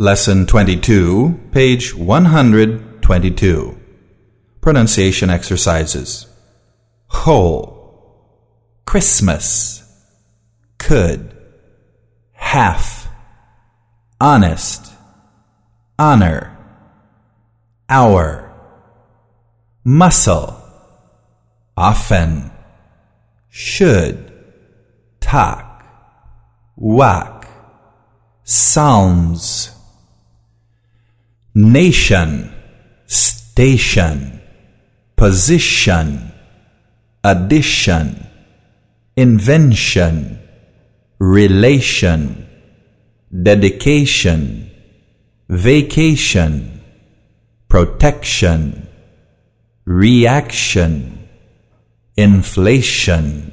Lesson 22, page 122. Pronunciation exercises. Whole. Christmas. Could. Half. Honest. Honor. Hour. Muscle. Often. Should. Talk. Whack. Psalms nation, station, position, addition, invention, relation, dedication, vacation, protection, reaction, inflation